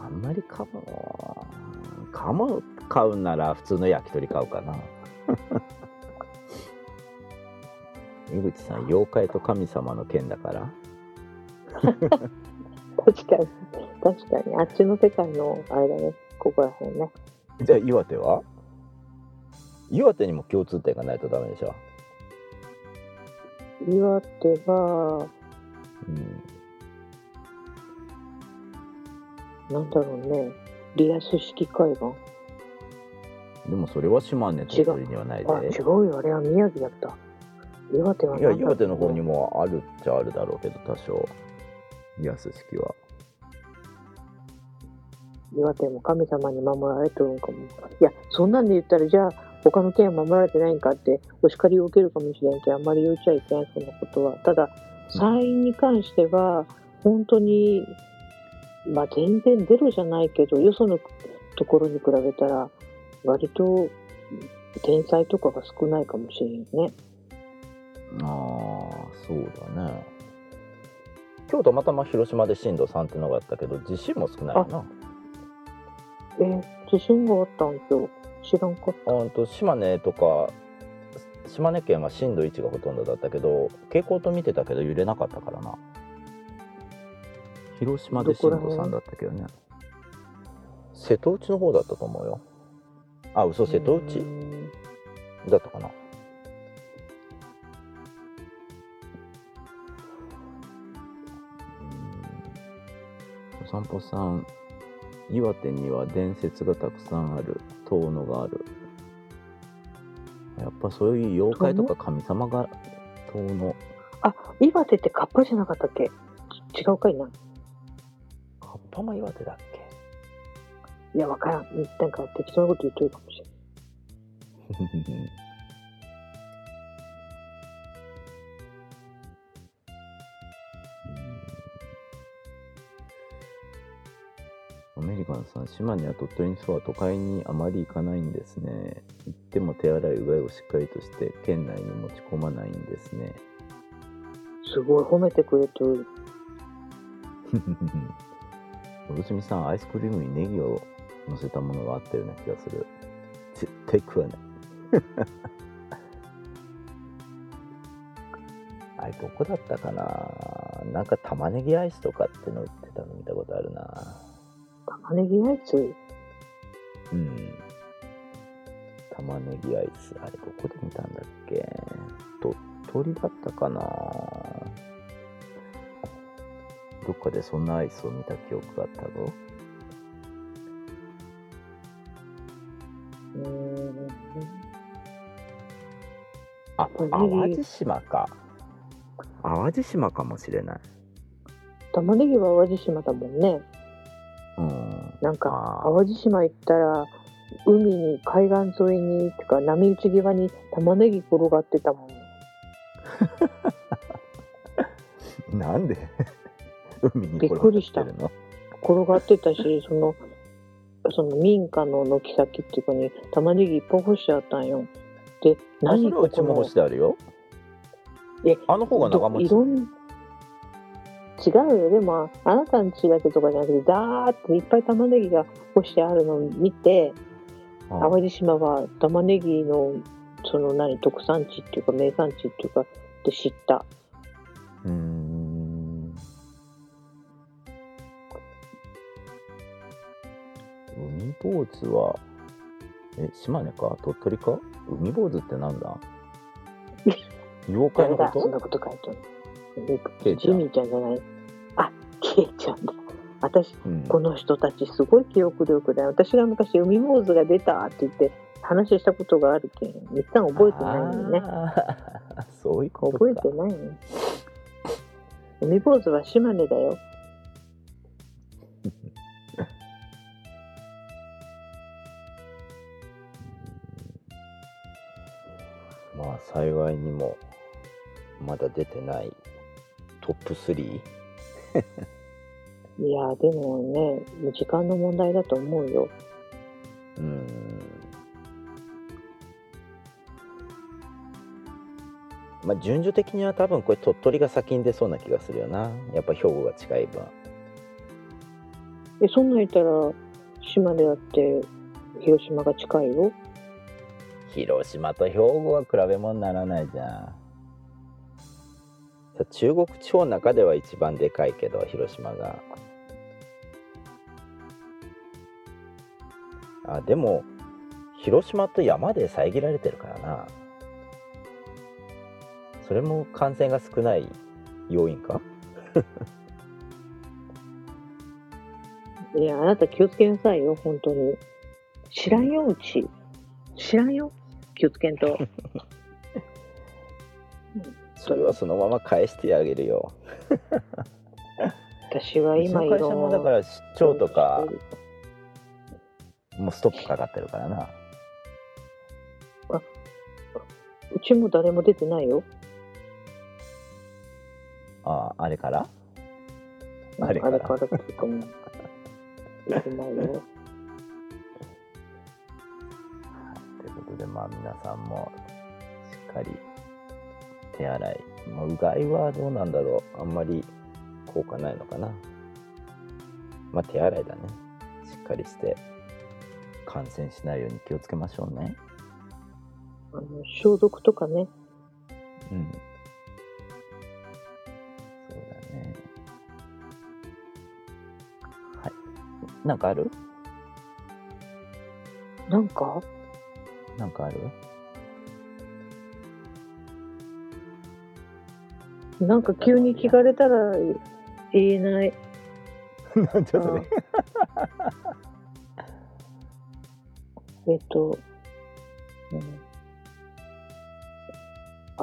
あんまりカモカモ買うなら普通の焼き鳥買うかな。井口さん妖怪と神様の剣だから？確かに。確かに。あっちの世界のあれだね。ここら辺ね。じゃあ岩手は？岩手にも共通点がないとダメでしょ、岩手はうん、なんだろうね。リアス式海岸でもそれは島根鳥取にはないで。あ違うよ。あれは宮城だった。岩手はいや岩手の方にもあるっちゃあるだろうけど多少。安式は。岩手も神様に守られてるんかも。いやそんなんで言ったらじゃあ他の県は守られてないんかってお叱りを受けるかもしれんけどあんまり言っちゃいけないそんなことはただ山陰に関しては本当にまあ全然ゼロじゃないけどよそのところに比べたら割と天災とかが少ないかもしれんね。ああそうだね今日たまたま広島で震度3ってのがあったけど地震も少ないよなえ地震があったん今日。知らんかった。あんと島根とか島根県は震度1がほとんどだったけど傾向と見てたけど揺れなかったからな。広島で震度3だったけどね。瀬戸内の方だったと思うよ。あ嘘瀬戸内？うんだったかな。うん。お散歩さん岩手には伝説がたくさんある遠野があるやっぱそういう妖怪とか神様が遠野あ、岩手ってカッパじゃなかったっけ？ち違うかいな。カッパも岩手だっけ？いや、わからん。なんか適当なこと言ってるかもしれん。ア メリカンさん、島根や鳥取にそうは都会にあまり行かないんですね。行っても手洗いうがいをしっかりとして、県内に持ち込まないんですね。すごい褒めてくれてる。おろしみさん、アイスクリームにネギを乗せたものがあったような気がする。絶対食わない。あれ、どこだったかななんか玉ねぎアイスとかっての売ってたの見たことあるな。玉ねぎアイスうん。玉ねぎアイス。あれ、どこで見たんだっけ？鳥取だったかな？どっかでそんなアイスを見た記憶があったぞ。うーん。あ、淡路島か。淡路島かもしれない。玉ねぎは淡路島だもんね。うん。なんか、淡路島行ったら、海に、海岸沿いに、ってか、波打ち際に玉ねぎ転がってたもん。なんで？海にびっくりした転がってたし、その、その民家の軒先っていうかに玉ねぎいっぱい干してあったんよ。で、るのあ、それはうちも干してあるよ。えあの方が長持ち。いろん違うよ。でも、あなたの家だけとかじゃなくて、ザーっていっぱい玉ねぎが干してあるのを見て、あ淡路島は玉ねぎの、その何、特産地っていうか、名産地っていうか、で知った。うーん。海坊主は、え、島根か？鳥取か？海坊主ってなんだ？妖怪の誰だ、そんことなこと書いてある。ジミーちゃんじゃない？あ、ケイちゃんだ。私、うんこの人たちすごい記憶力だよ。私が昔海坊主が出たって言って話したことがあるけん、一旦覚えてないのよね。そういうことか。覚えてないの。海坊主は島根だよ。まあ幸いにもまだ出てないトップ 3? いやでもね、時間の問題だと思うよ。うーんまあ順序的には多分これ鳥取が先に出そうな気がするよなやっぱ兵庫が近い分え、そんなん言ったら、島根だって広島が近いよ。広島と兵庫は比べ物にならないじゃんさ中国地方の中では一番でかいけど広島があでも広島と山で遮られてるからなそれも感染が少ない要因か？いや、あなた気をつけなさいよ、本当に。知らんよ、うち。知らんよ。気をつけんと。それはそのまま返してあげるよ 私は今いの会社もだ。から出張とかもうストップかかってるからなうちも誰も出てないよ。ああれから？あれから？あれからっていうかもう出てないよ。というこことで、まあ皆さんもしっかり手洗い。まあ、うがいはどうなんだろう。あんまり効果ないのかな。まあ手洗いだね。しっかりして感染しないように気をつけましょうね。あの消毒とかね。うん。そうだね。はい。なんかある？なんか？なんかある？なんか急に聞かれたら言えない。なんちょっとね。えっと、うん、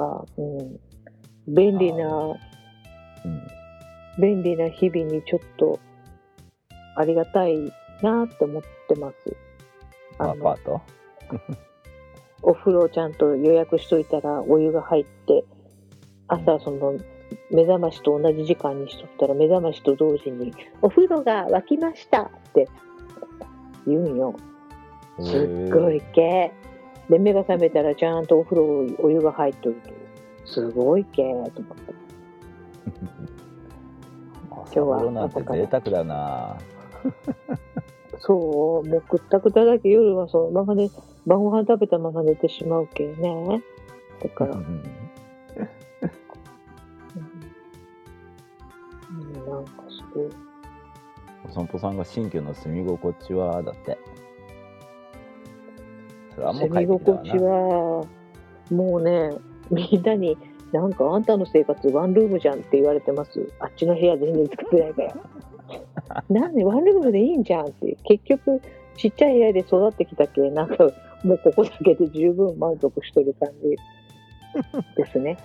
あ、うん。便利な、うん。便利な日々にちょっとありがたいなって思ってます。あのアパート？お風呂ちゃんと予約しといたらお湯が入って朝その目覚ましと同じ時間にしとったら目覚ましと同時に「お風呂が沸きました」って言うんよ。すっごい系で目が覚めたらちゃんとお風呂お湯が入っとるとすごい系と思って。今日はなんて贅沢だな。そう。もうくったくただけ。夜はそのままで晩ご飯食べたまま寝てしまうけね。だから、うんうんうんなんかすごいお散歩さんが新居の住み心地はだって。それはもう住み。心地はもうねみんなになんかあんたの生活ワンルームじゃんって言われてます。あっちの部屋全然使ってないから。なんでワンルームでいいんじゃんって。結局ちっちゃい部屋で育ってきたけ？なんかもうここだけで十分満足しとる感じですね。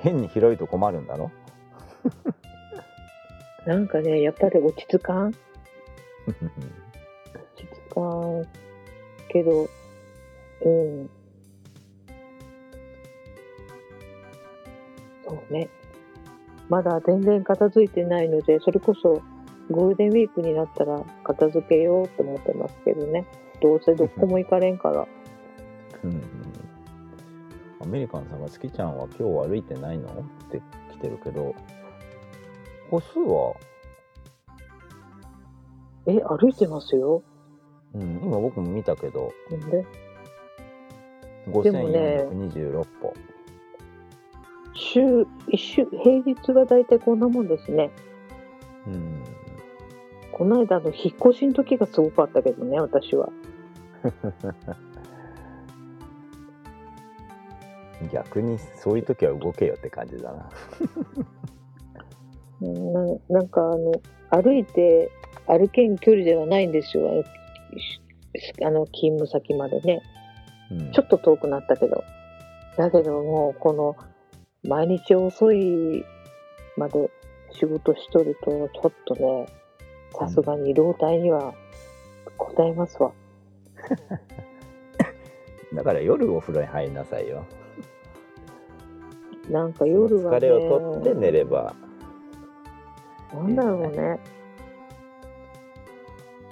変に広いと困るんだろ？なんかねやっぱり落ち着かん？落ち着かんけどうん。そうね。まだ全然片付いてないのでそれこそゴールデンウィークになったら片付けようと思ってますけどね。どうせどこも行かれんから。うんメリカンさんが好きちゃんは今日歩いてないの？って来てるけど、歩数は、え歩いてますよ。うん、今僕も見たけど、なんで？でもね5426歩。週一週平日は大体こんなもんですね。うん。この間の引っ越しの時がすごかったけどね私は 逆にそういう時は動けよって感じだな。うんななんかあの歩いて歩けん距離ではないんですよ。あのしあの勤務先までね。うん、ちょっと遠くなったけど。だけどもうこの毎日遅いまで仕事しとるとちょっとねさすがに老体には応えますわ、だから夜お風呂に入りなさいよ。なんか夜はね疲れを取って寝れば。なんだろうね。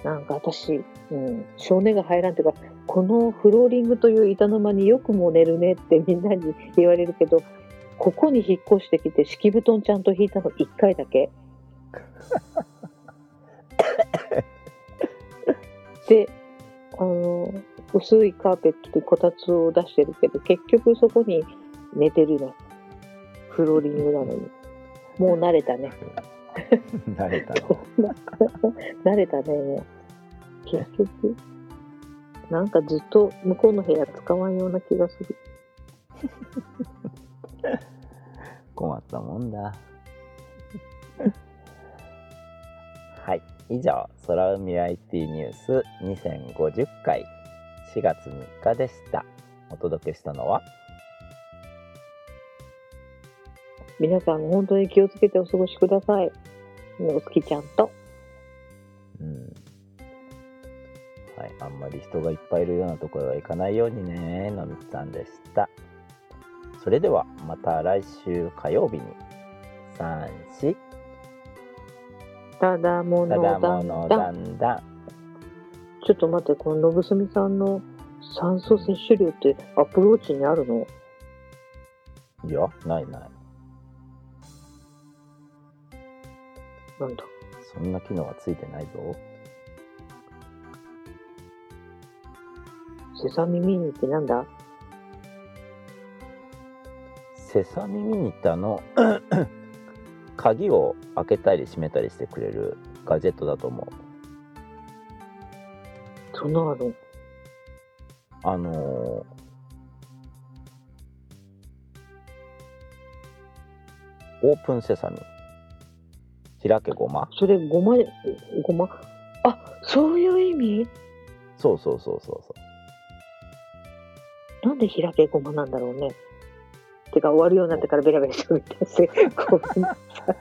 なんか私、うん、少年が入らんっていうか、このフローリングという板の間によくも寝るねってみんなに言われるけど、ここに引っ越してきて敷布団ちゃんと引いたの1回だけ。で、あの、薄いカーペットでこたつを出してるけど、結局そこに寝てるの。フローリングなのに。もう慣れたね。慣れたの。慣れたね、もう。結局、なんかずっと向こうの部屋使わんような気がする。困ったもんだ。はい。以上、空海 IT ニュース2050回4月3日でした。お届けしたのは、皆さんも本当に気をつけてお過ごしください。お好きちゃんと。うん。はい。あんまり人がいっぱいいるようなところは行かないようにね、のみつさんでした。それでは、また来週火曜日に、3、4、ただものだんだん。だんだん。ちょっと待って、こののぶすみさんの酸素摂取量ってアプローチにあるの？いや、ないない。なんだ。そんな機能はついてないぞ。セサミミニってなんだ？セサミミニってあの、鍵を開けたり閉めたりしてくれるガジェットだと思う。そんなのあるあのーオープンセサミ。開けごまそれごまで、ごま？あ、そういう意味？そうそうそうそうそう。なんで開けごまなんだろうね。てか終わるようになってからベラベラしてみたし、ごめんなさい。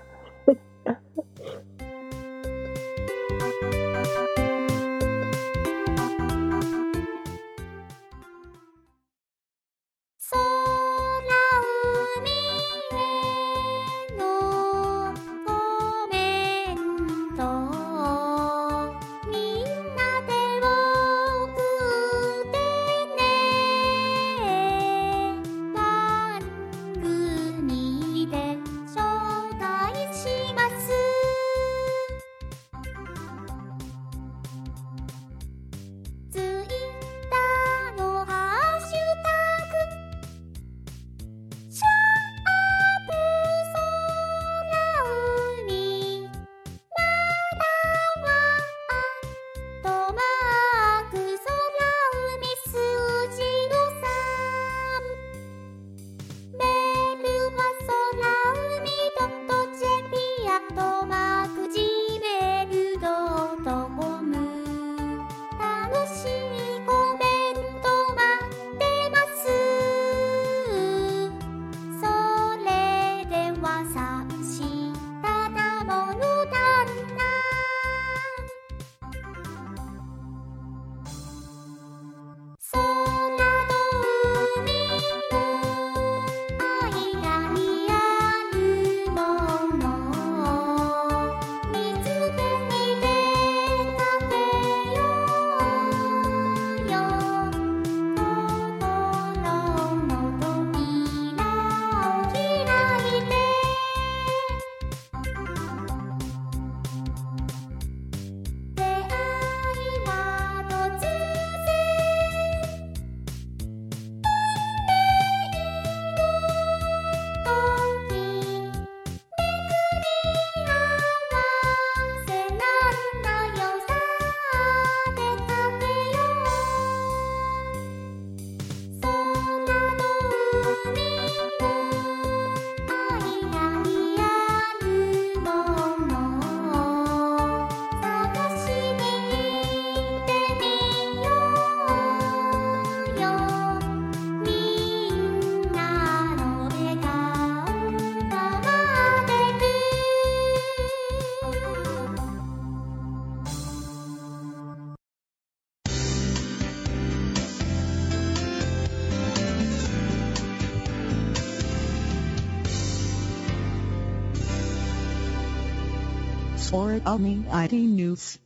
空海 IT News